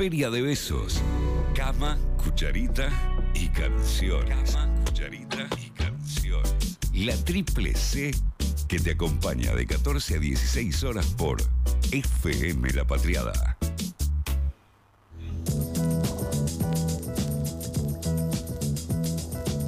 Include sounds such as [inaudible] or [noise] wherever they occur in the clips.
Feria de Besos. Cama, cucharita y canción. Cama, cucharita y canción. La triple C que te acompaña de 14 a 16 horas por FM La Patriada.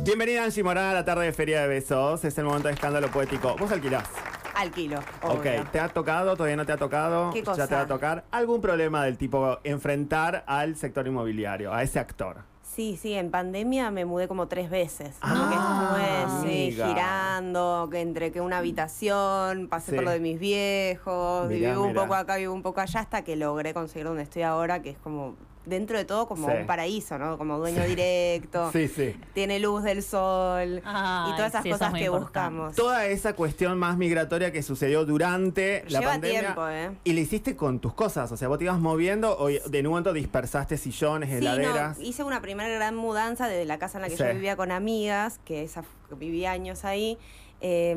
Bienvenida Angie Morán a la tarde de Feria de Besos. Es el momento de escándalo poético. ¿Vos alquilás? Alquilo. Ok, obvio. ¿te ha tocado? ¿Todavía no te ha tocado? ¿Qué ¿Ya cosa? te va a tocar? ¿Algún problema del tipo enfrentar al sector inmobiliario, a ese actor? Sí, sí, en pandemia me mudé como tres veces. Ah, Como que estuve sí, girando, que entre que una habitación, pasé Sí. por lo de mis viejos, Mirá, viví un mirá. poco acá, viví un poco allá, hasta que logré conseguir donde estoy ahora, que es como, dentro de todo, como Sí. un paraíso, ¿no? Como dueño directo. [laughs] Sí, sí. Tiene luz del sol Ay, y todas esas sí, eso es cosas que importante. buscamos. Toda esa cuestión más migratoria que sucedió durante la Lleva pandemia. tiempo, ¿eh? Y le hiciste con tus cosas. O sea, vos te ibas moviendo o de momento dispersaste sillones, Sí, heladeras. no, hice una primera gran mudanza desde la casa en la que Sí. yo vivía con amigas, que esa que viví años ahí. Eh,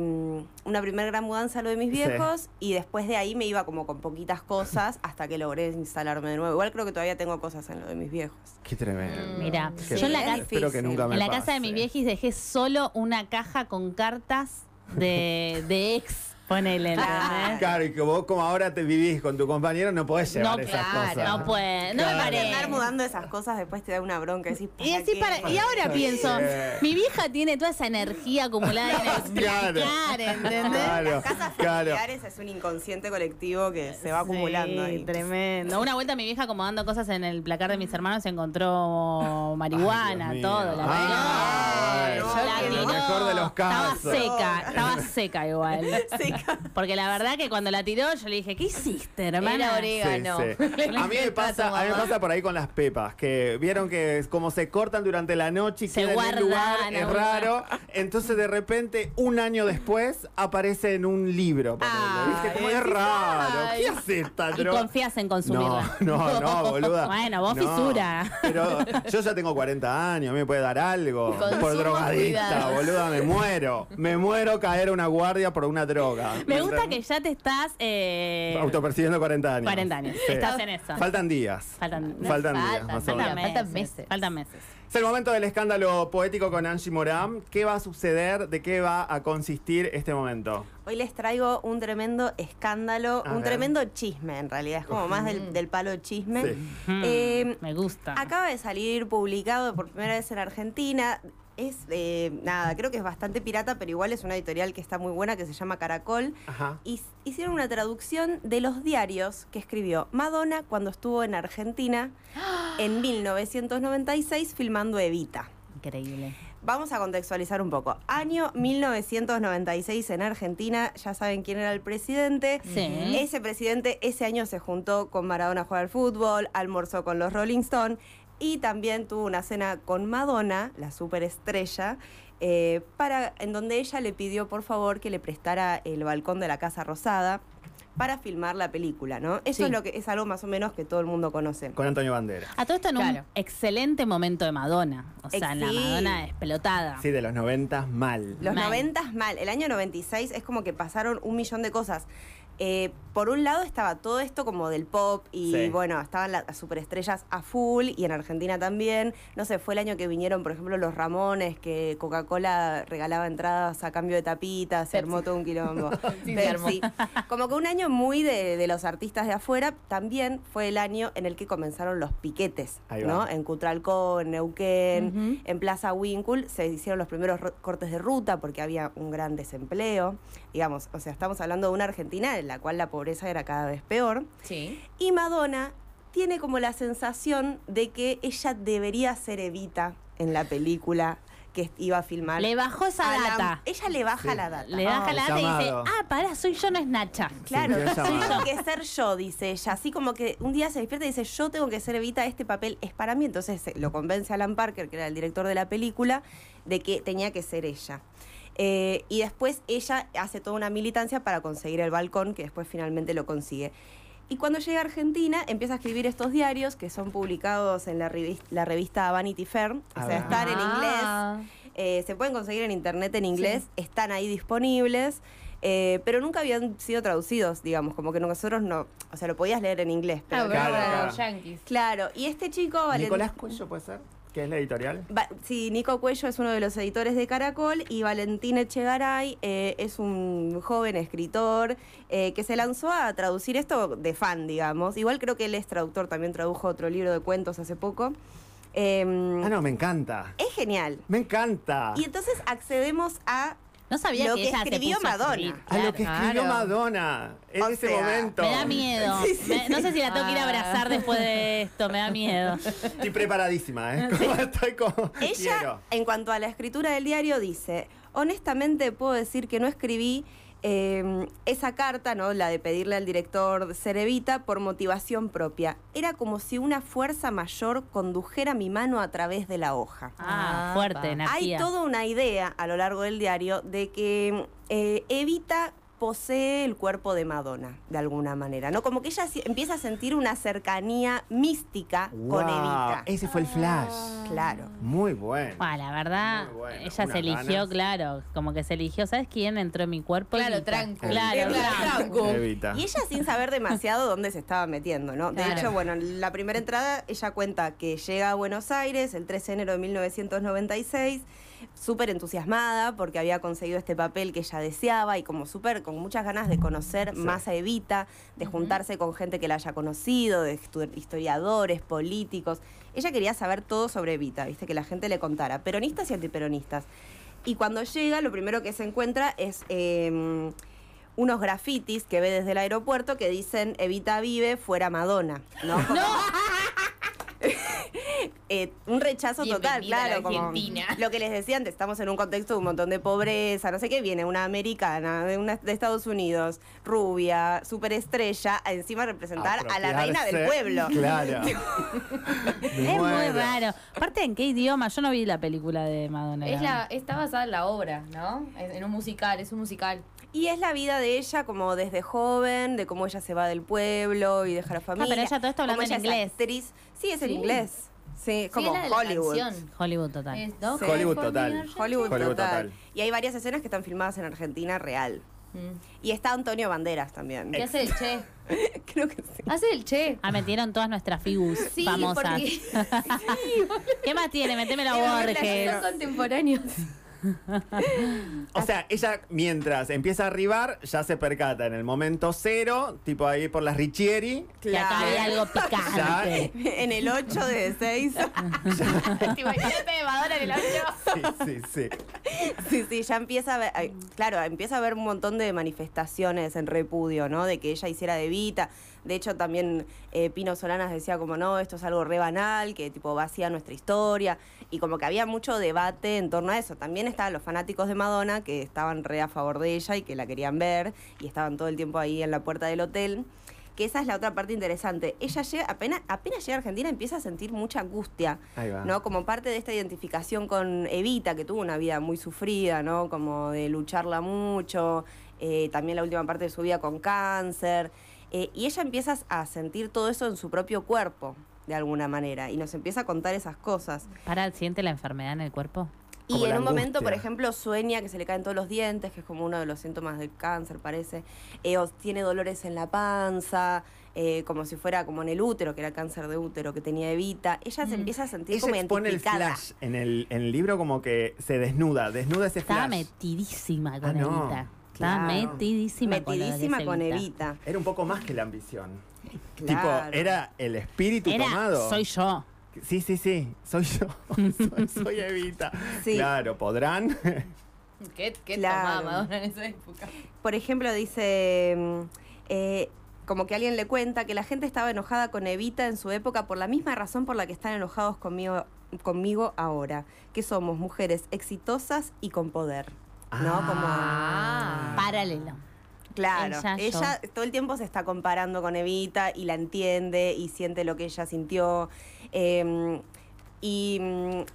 una primera gran mudanza a lo de mis Sí. viejos y después de ahí me iba como con poquitas cosas [laughs] hasta que logré instalarme de nuevo. Igual creo que todavía tengo cosas en lo de mis viejos. Qué tremendo. Mira, Qué yo en la, es ca- Espero que difícil. nunca me en la pase. casa de mis viejis dejé solo una caja con cartas de, de ex, ponele, ¿entendés? Claro, y que vos como ahora te vivís con tu compañero no podés llevar No, esas claro, cosas. no puede, no Claro. me Andar parece. mudando esas cosas después te da una bronca. Decís, Y así qué? para, y ahora pienso, mi vieja tiene toda esa energía acumulada en el [laughs] Claro. ¿entendés? Claro, Las casas claro. familiares es un inconsciente colectivo que se va acumulando Sí, ahí. tremendo. Una vuelta mi vieja acomodando cosas en el placar de mis hermanos encontró marihuana, Ay, todo. La no, la tiró. mejor de los casos. Estaba seca, [laughs] estaba seca igual. [laughs] Seca. Porque la verdad que cuando la tiró yo le dije, ¿qué hiciste, hermana? Era orégano. Sí, sí. [laughs] A mí me pasa, a mí me pasa por ahí con las pepas, que vieron que es como se cortan durante la noche y Se quedan en guardan un lugar, es raro. Entonces de repente, un año después, aparece en un libro. Ay, ¿Viste? Como es raro. ay. ¿Qué hace esta Y confías en consumirla. No, no, no, boluda. Bueno, vos No. fisura. Pero yo ya tengo 40 años, a mí me puede dar algo. Consumo por drogadicta, cuidado. boluda, me muero. Me muero caer a una guardia por una droga. Me gusta que ya te estás... Eh, Autopercibiendo 40 años. 40 años. Estás en eso. Faltan días. Faltan- Faltan días, faltan, más o faltan, menos. menos. Faltan meses. Faltan meses. Es el momento del escándalo poético con Angie Morán. ¿Qué va a suceder? ¿De qué va a consistir este momento? Hoy les traigo un tremendo escándalo, A un ver. tremendo chisme en realidad, es como más del, del palo chisme. Sí. Mm, Eh, me gusta. Acaba de salir publicado por primera vez en Argentina. Es, eh, nada, creo que es bastante pirata, pero igual es una editorial que está muy buena, que se llama Caracol. Ajá. Y hicieron una traducción de los diarios que escribió Madonna cuando estuvo en Argentina [gasps] en 1996 filmando Evita. Increíble. Vamos a contextualizar un poco. Año 1996 en Argentina, ya saben quién era el presidente. Sí. Ese presidente ese año se juntó con Maradona a jugar al fútbol, almorzó con los Rolling Stones y también tuvo una cena con Madonna, la superestrella, eh, para, en donde ella le pidió por favor que le prestara el balcón de la Casa Rosada para filmar la película, ¿no? Eso Sí. es lo que es algo más o menos que todo el mundo conoce. Con Antonio Banderas. A todo esto en un excelente momento de Madonna. O sea, Ex- la sí. Madonna explotada. Sí, de los 90 mal. Los Mal. 90 mal. El año 96 es como que pasaron un millón de cosas. Eh, por un lado estaba todo esto como del pop y Sí. bueno, estaban las superestrellas a full y en Argentina también. No sé, fue el año que vinieron, por ejemplo, los Ramones, que Coca-Cola regalaba entradas a cambio de tapitas, se armó todo un quilombo. [laughs] Sí. Pepsi. Como que un año muy de, de los artistas de afuera, también fue el año en el que comenzaron los piquetes, ¿no? En Cutralcó, en Neuquén, en Plaza Winkle se hicieron los primeros ro- cortes de ruta porque había un gran desempleo. Digamos, o sea, estamos hablando de una Argentina en la cual la pobreza era cada vez peor. Sí. Y Madonna tiene como la sensación de que ella debería ser Evita en la película que iba a filmar. Le bajó esa a la- data. ella le baja Sí. la data. Le baja el la data y dice, ah, pará, soy yo, no es Nacha. Claro, Sí, tengo que ser yo, dice ella. Así como que un día se despierta y dice, yo tengo que ser Evita, este papel es para mí. Entonces eh, lo convence a Alan Parker, que era el director de la película, de que tenía que ser ella. Eh, y después ella hace toda una militancia para conseguir el balcón, que después finalmente lo consigue. Y cuando llega a Argentina, empieza a escribir estos diarios que son publicados en la, revis- la revista Vanity Fair. O sea, ver. están en Ah. inglés. Eh, se pueden conseguir en internet en inglés, están ahí disponibles. eh, pero nunca habían sido traducidos, digamos, como que nosotros no, o sea, lo podías leer en inglés. Pero Ah, pero Claro, claro. yankees. Claro, y este chico, Valen- Nicolás Cuello puede ser, que es la editorial. Va- sí, Nico Cuello es uno de los editores de Caracol y Valentín Echegaray eh, es un joven escritor eh, que se lanzó a traducir esto de fan, digamos. Igual creo que él es traductor, también tradujo otro libro de cuentos hace poco. Eh, Ah, no, me encanta. Es genial. Me encanta. Y entonces accedemos a No sabía Lo que, que ella escribió se puso a Madonna. A lo que escribió Claro. Madonna en O ese sea, momento. Me da miedo. Me- no sé si la tengo que ir a abrazar después de esto, me da miedo. Estoy preparadísima, ¿eh? Como Estoy como. Ella, quiero. en cuanto a la escritura del diario, dice, honestamente puedo decir que no escribí eh, esa carta, ¿no? La de pedirle al director Cerevita por motivación propia. Era como si una fuerza mayor condujera mi mano a través de la hoja. Ah, Ah, fuerte, pa. Hay energía. toda una idea a lo largo del diario de que eh, Evita posee el cuerpo de Madonna, de alguna manera, ¿no? Como que ella empieza a sentir una cercanía mística con Evita. Ese fue el flash. Claro. Muy bueno. Ah, la verdad, Muy bueno, ella se eligió, ganas. claro, como que se eligió, ¿sabes quién entró en mi cuerpo? Claro, tranco. Claro, Claro, tranco. Evita. Y ella sin saber demasiado dónde se estaba metiendo, ¿no? De Claro. hecho, bueno, en la primera entrada ella cuenta que llega a Buenos Aires el 13 de enero de 1996, súper entusiasmada porque había conseguido este papel que ella deseaba y como súper con muchas ganas de conocer Sí. más a Evita, de juntarse con gente que la haya conocido, de historiadores, políticos. Ella quería saber todo sobre Evita, viste, que la gente le contara, peronistas y antiperonistas. Y cuando llega, lo primero que se encuentra es eh, unos grafitis que ve desde el aeropuerto que dicen Evita vive, fuera Madonna. ¿no? [laughs] [laughs] Como- Eh, un rechazo total, claro. Como Argentina. [laughs] lo que les decía antes, estamos en un contexto de un montón de pobreza, no sé qué, viene una americana de, una, de Estados Unidos, rubia, superestrella, a encima representar a la reina del pueblo. [laughs] Claro. [laughs] Es muy raro. Aparte, ¿en qué idioma? Yo no vi la película de Madonna. Es la, está basada en la obra, ¿no? En un musical, es un musical. Y es la vida de ella como desde joven, de cómo ella se va del pueblo y deja la familia. pero ella todo esto hablando en inglés. actriz. Sí, es en Sí. inglés. Sí, Sí, como la Hollywood. Hollywood total. Es, ¿no? Sí. Hollywood total. Hollywood, Hollywood total. total. Y hay varias escenas que están filmadas en Argentina real. Mm. Y está Antonio Banderas también. ¿Qué hace el che? [laughs] Creo que sí. Hace el che. Ah, metieron todas nuestras figus Sí, famosas. porque [laughs] [laughs] ¿Qué más tiene? Ver la Regel. son contemporáneos. O sea, ella mientras empieza a arribar, ya se percata en el momento cero, tipo ahí por las Richieri. Que acá había algo picante. en el 8 de 6. [laughs] ¿Te imaginaste de Madonna en el avión? Sí, sí, sí. Sí, sí, ya empieza a ver, claro, empieza a haber un montón de manifestaciones en repudio, ¿no? De que ella hiciera de Vita. De hecho, también eh, Pino Solanas decía como, no, esto es algo re banal, que tipo vacía nuestra historia. Y como que había mucho debate en torno a eso. También estaban los fanáticos de Madonna que estaban re a favor de ella y que la querían ver y estaban todo el tiempo ahí en la puerta del hotel. Que esa es la otra parte interesante. Ella llega, apenas, apenas llega a Argentina empieza a sentir mucha angustia. ¿no? Como parte de esta identificación con Evita, que tuvo una vida muy sufrida, ¿no? Como de lucharla mucho, eh, también la última parte de su vida con cáncer. Eh, y ella empieza a sentir todo eso en su propio cuerpo, de alguna manera, y nos empieza a contar esas cosas. ¿Para siente la enfermedad en el cuerpo? Y en un momento, por ejemplo, sueña que se le caen todos los dientes, que es como uno de los síntomas del cáncer, parece. Eh, o tiene dolores en la panza, eh, como si fuera como en el útero, que era cáncer de útero que tenía Evita. Ella se empieza a sentir Ella como expone el identificada. flash en el, en el libro como que se desnuda, desnuda ese Estaba flash. metidísima con Ah, no. Estaba Claro. metidísima, Metidísima con Evita. Evita. Era un poco más que la ambición. Claro. Tipo, era el espíritu Era, tomado. soy yo. Sí, sí, sí, soy yo. [laughs] soy, soy Evita. Sí. Claro, podrán. ¿Qué, qué Claro. tomaba Madonna en esa época? Por ejemplo, dice, mm, eh, como que alguien le cuenta que la gente estaba enojada con Evita en su época por la misma razón por la que están enojados conmigo, conmigo ahora, que somos mujeres exitosas y con poder. ¿No? Ah. Paralelo. Como, claro, Ella, todo el tiempo se está comparando con Evita y la entiende y siente lo que ella sintió. Eh, y,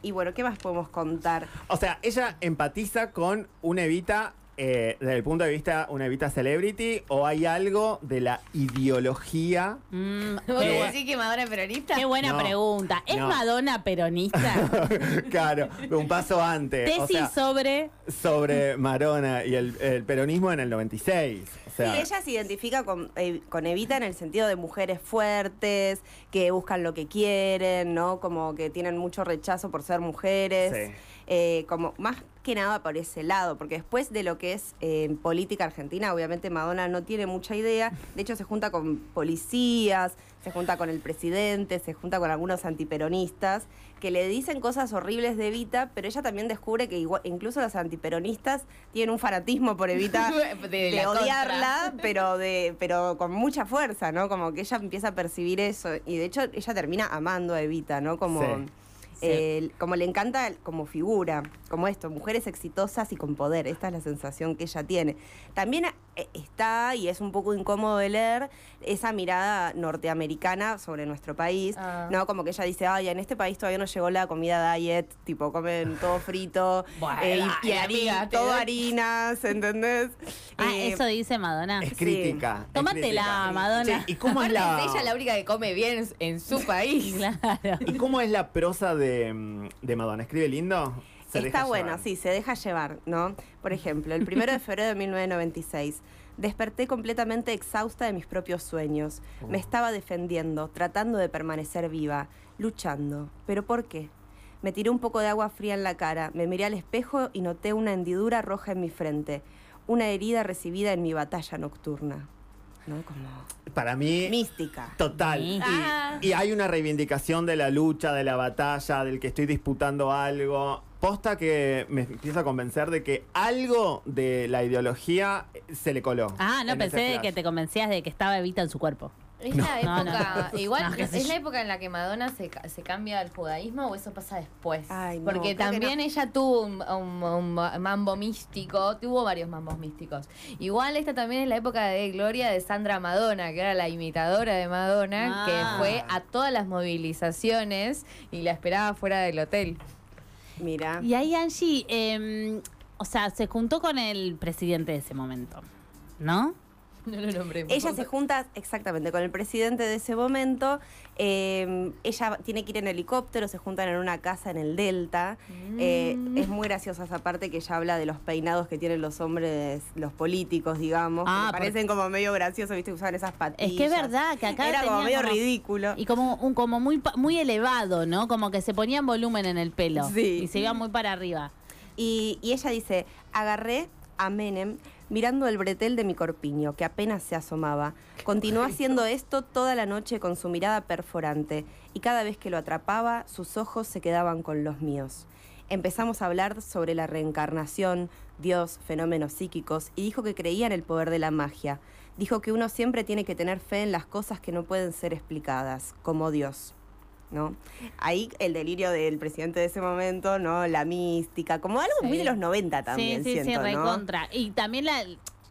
y bueno, ¿qué más podemos contar? O sea, ella empatiza con una Evita eh, desde el punto de vista una Evita celebrity o hay algo de la ideología? Mm, [laughs] ¿Vos qué, decís que Madonna es peronista? qué buena No, pregunta. ¿Es no. Madonna peronista? [laughs] claro, un paso antes. o Tesis sea, sobre. sobre Marona y el, el peronismo en el 96. O sea, Sí, ella se identifica con, eh, con Evita en el sentido de mujeres fuertes, que buscan lo que quieren, ¿no? Como que tienen mucho rechazo por ser mujeres. Sí. Eh, como más que nada por ese lado, porque después de lo que es eh, política argentina, obviamente Madonna no tiene mucha idea. De hecho, se junta con policías, se junta con el presidente, se junta con algunos antiperonistas que le dicen cosas horribles de Evita, pero ella también descubre que igual- incluso los antiperonistas tienen un fanatismo por Evita De [laughs] de, la odiarla, pero de pero con mucha fuerza, ¿no? Como que ella empieza a percibir eso y de hecho ella termina amando a Evita, ¿no? Como Sí. Eh, como le encanta como figura, como esto, mujeres exitosas y con poder. Esta es la sensación que ella tiene. También está, y es un poco incómodo de leer, esa mirada norteamericana sobre nuestro país, Ah. ¿no? Como que ella dice, ay, en este país todavía no llegó la comida diet, tipo, comen todo frito, [laughs] Bueno, eh, y, y dale, hari- amiga, te todo doy- harinas, [laughs] ¿entendés? Ah, Eh, eso dice Madonna. es sí. crítica. es Tómatela. Madonna. Sí, ¿Y cómo es la, es ella la única que come bien en- su país. [laughs] Claro. ¿Y cómo es la prosa de, mm, de Madonna? ¿Escribe lindo? Está buena, llevar. sí, se deja llevar, ¿no? Por ejemplo, el primero de febrero de 1996. Desperté completamente exhausta de mis propios sueños. Me estaba defendiendo, tratando de permanecer viva, luchando. ¿Pero por qué? Me tiré un poco de agua fría en la cara, me miré al espejo y noté una hendidura roja en mi frente, una herida recibida en mi batalla nocturna. ¿No? Como Para mí, mística. total. Y, Ah. y hay una reivindicación de la lucha, de la batalla, del que estoy disputando algo. Posta que me empieza a convencer de que algo de la ideología se le coló. Ah, no, en pensé que te convencías de que estaba Evita en su cuerpo. Es la época, no. igual No, es la época en la que Madonna se, se cambia al judaísmo o eso pasa después. Ay, no, Porque también no. ella tuvo un, un- un mambo místico, tuvo varios mambos místicos. Igual esta también es la época de gloria de Sandra Madonna, que era la imitadora de Madonna, Ah. que fue a todas las movilizaciones y la esperaba fuera del hotel. Mira. Y ahí Angie, eh, o sea, se juntó con el presidente de ese momento, ¿no? [laughs] No lo nombremos. Ella se junta exactamente con el presidente de ese momento. eh, ella tiene que ir en helicóptero, se juntan en una casa en el Delta. Eh, Mm. es muy graciosa esa parte que ella habla de los peinados que tienen los hombres, los políticos, digamos. que Ah, porque- parecen como medio graciosos, ¿viste? que Usaban esas patillas. Es que es verdad que acá Era como medio como- ridículo. Y como un como muy muy elevado, ¿no? Como que se ponían volumen en el pelo Sí. y se iba muy para arriba. Y, y ella dice, agarré a Menem mirando el bretel de mi corpiño, que apenas se asomaba. Continuó haciendo esto toda la noche con su mirada perforante, y cada vez que lo atrapaba, sus ojos se quedaban con los míos. Empezamos a hablar sobre la reencarnación, Dios, fenómenos psíquicos, y dijo que creía en el poder de la magia. Dijo que uno siempre tiene que tener fe en las cosas que no pueden ser explicadas, como Dios. ¿No? Ahí el delirio del presidente de ese momento, ¿no? La mística, como algo Sí. muy de los 90 también, sí, sí, siento, sí, ¿no? recontra. Y también la,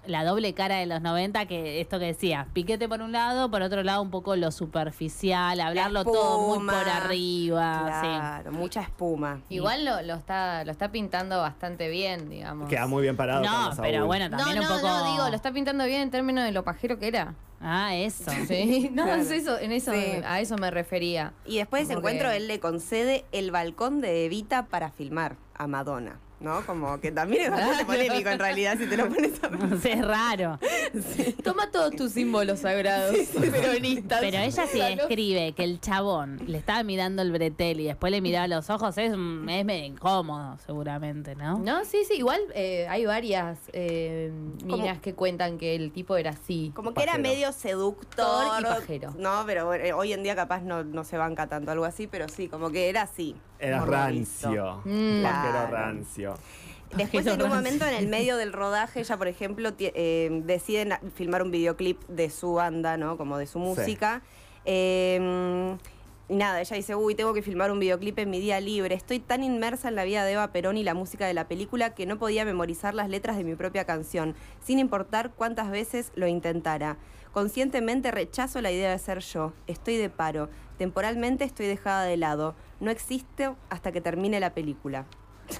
la doble cara de los 90, que esto que decía, piquete por un lado, por otro lado un poco lo superficial, hablarlo todo muy por arriba. sí. Claro, mucha espuma. Igual lo, lo está lo está pintando bastante bien, digamos. Queda muy bien parado. No, pero bueno, No, también no, un poco. no, digo, lo está pintando bien en términos de lo pajero que era. Ah, eso. [laughs] Sí, no, Claro. es eso, en eso, Sí. a eso me refería. Y después de ese que- encuentro él le concede el balcón de Evita para filmar a Madonna, ¿no? Como que también es bastante [laughs] polémico en realidad si te lo pones a ver. O sea, es raro. Toma todos tus símbolos sagrados peronistas. Pero ella sí Úsalos. escribe que el chabón le estaba mirando el bretel y después le miraba los ojos, es, es medio incómodo, seguramente, ¿no? No, sí, sí, igual eh, hay varias eh, minas que cuentan que el tipo era así. Como que era medio seductor. Y pajero. No, pero eh, hoy en día capaz no, no se banca tanto algo así, pero sí, como que era así. Era rancio. Mm. Pajero Claro. Después, en un momento, en el medio del rodaje, ella, por ejemplo, eh, deciden filmar un videoclip de su banda, ¿no? Como de su música. Eh, y nada, ella dice, uy, tengo que filmar un videoclip en mi día libre. Estoy tan inmersa en la vida de Eva Perón y la música de la película que no podía memorizar las letras de mi propia canción, sin importar cuántas veces lo intentara. Conscientemente rechazo la idea de ser yo. Estoy de paro. Temporalmente estoy dejada de lado. No existo hasta que termine la película.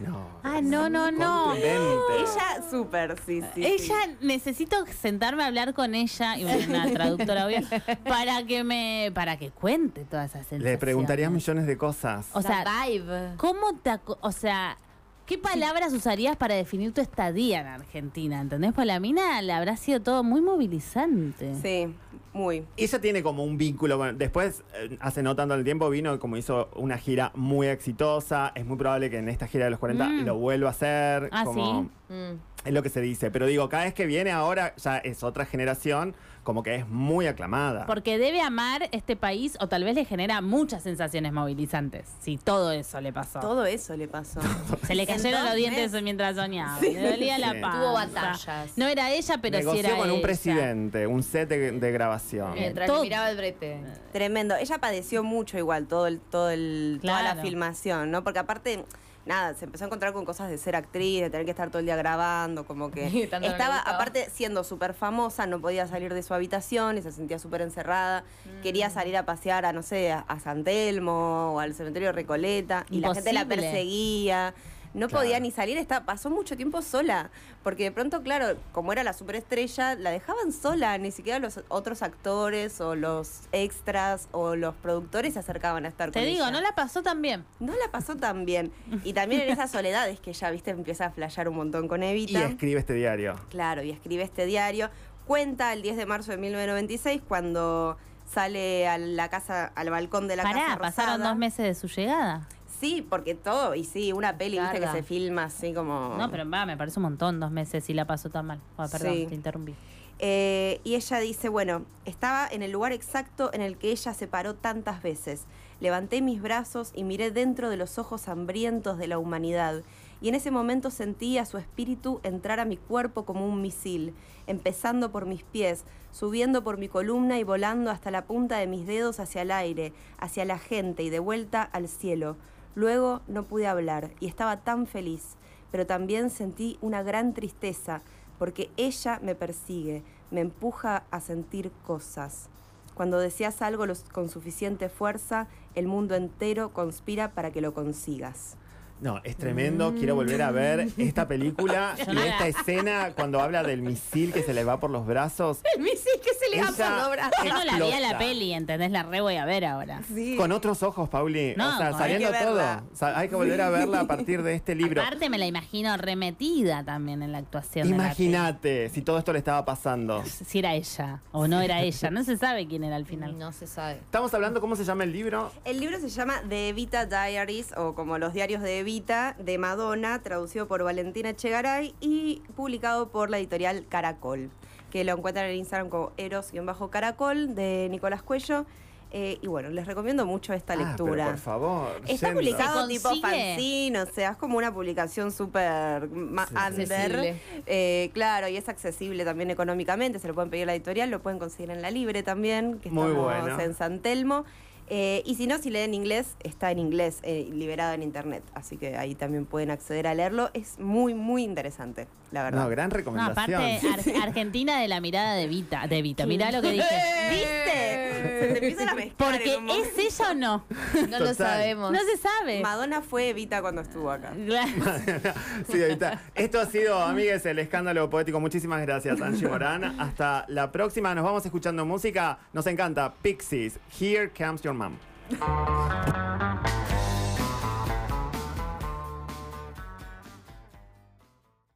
No. Ah, no, no, no. Ella, súper, sí, sí. Ella, sí. necesito sentarme a hablar con ella, y una [laughs] traductora obvia, para que me, para que cuente todas esas sensaciones. Le preguntarías millones de cosas. O sea, La vibe. ¿cómo te, o sea, qué palabras usarías para definir tu estadía en Argentina? ¿Entendés? Pues la mina le habrá sido todo muy movilizante. Sí, muy. Ella tiene como un vínculo. con- después, eh, hace no tanto el tiempo, vino como hizo una gira muy exitosa. Es muy probable que en esta gira de los 40 Mm. lo vuelva a hacer. Ah, como, ¿sí? Mm. Es lo que se dice. Pero digo, cada vez que viene ahora ya es otra generación, como que es muy aclamada. Porque debe amar este país o tal vez le genera muchas sensaciones movilizantes. Si todo eso le pasó. Todo eso le pasó. [laughs] Se le cayeron los dientes mientras soñaba. Le dolía Sí. la panza. Tuvo batallas. No era ella, pero sí Negoció era con un ella. presidente, un set de, de grabación. Mientras todo- le miraba el brete. Tremendo. Ella padeció mucho igual todo el, todo el, toda la filmación, ¿no? Porque aparte, nada, se empezó a encontrar con cosas de ser actriz, de tener que estar todo el día grabando, como que [laughs] estaba, aparte, siendo súper famosa, no podía salir de su habitación y se sentía súper encerrada. Quería salir a pasear a, no sé, a, a San Telmo o al cementerio de Recoleta y la gente la perseguía. No Claro. podía ni salir, estaba, pasó mucho tiempo sola, porque de pronto, claro, como era la superestrella, la dejaban sola, ni siquiera los otros actores o los extras o los productores se acercaban a estar Te con digo, ella. no la pasó tan bien. No la pasó tan bien. Y también en [laughs] esas soledades que ya, viste, empieza a flashear un montón con Y Evita. escribe este diario. Claro, y escribe este diario. Cuenta el 10 de marzo de 1996 cuando sale a la casa, al balcón de la Pará, casa pasaron Rosada. dos meses de su llegada. Sí, porque todo, y sí, una peli, viste, que se filma así como... No, pero va, me parece un montón dos meses y la pasó tan mal. Oh, perdón, Sí. te interrumpí. Eh, y ella dice, bueno, estaba en el lugar exacto en el que ella se paró tantas veces. Levanté mis brazos y miré dentro de los ojos hambrientos de la humanidad. Y en ese momento sentí a su espíritu entrar a mi cuerpo como un misil, empezando por mis pies, subiendo por mi columna y volando hasta la punta de mis dedos hacia el aire, hacia la gente y de vuelta al cielo. Luego no pude hablar y estaba tan feliz, pero también sentí una gran tristeza porque ella me persigue, me empuja a sentir cosas. Cuando deseas algo con suficiente fuerza, el mundo entero conspira para que lo consigas. No, es tremendo. Quiero volver a ver esta película [laughs] y esta escena cuando habla del misil que se le va por los brazos. El misil que se le va por los brazos. Yo no la vi a la peli, ¿entendés? La re voy a ver ahora. Sí. Con otros ojos, Pauli. No, o sea, sabiendo Hay que todo. hay que volver a verla a partir de este libro. Aparte me la imagino remetida también en la actuación. Imagínate si todo esto le estaba pasando. Si era ella o no era ella. No se sabe quién era al final. No se sabe. Estamos hablando, ¿cómo se llama el libro? El libro se llama The Evita Diaries o como los diarios de Evita de Madonna, traducido por Valentina Echegaray y publicado por la editorial Caracol, que lo encuentran en Instagram como Eros-Caracol de Nicolás Cuello. Eh, y bueno, les recomiendo mucho esta Ah, pero lectura. por favor. Está yendo. publicado ¿Se tipo fanzine, o sea, es como una publicación súper Sí. under. Accesible. Eh, claro, y es accesible también económicamente, se lo pueden pedir a la editorial, lo pueden conseguir en la Libre también, que Muy estamos bueno. en San Telmo. Eh, y si no, si leen inglés, está en inglés, eh, liberado en internet. Así que ahí también pueden acceder a leerlo. Es muy, muy interesante, la verdad. No, gran No, recomendación. aparte, Ar- Argentina de la mirada de Vita. De Vita, mirá lo que dije. ¿Viste? Se te empiezan a mezclar Porque en un momento. es ella o no. No lo sabemos. No se sabe. Madonna fue Evita cuando estuvo acá. [laughs] Sí, está. Esto ha sido, amigues, el escándalo poético. Muchísimas gracias, Angie Morán. Hasta la próxima. Nos vamos escuchando música. Nos encanta. Pixies. Here comes your Mom.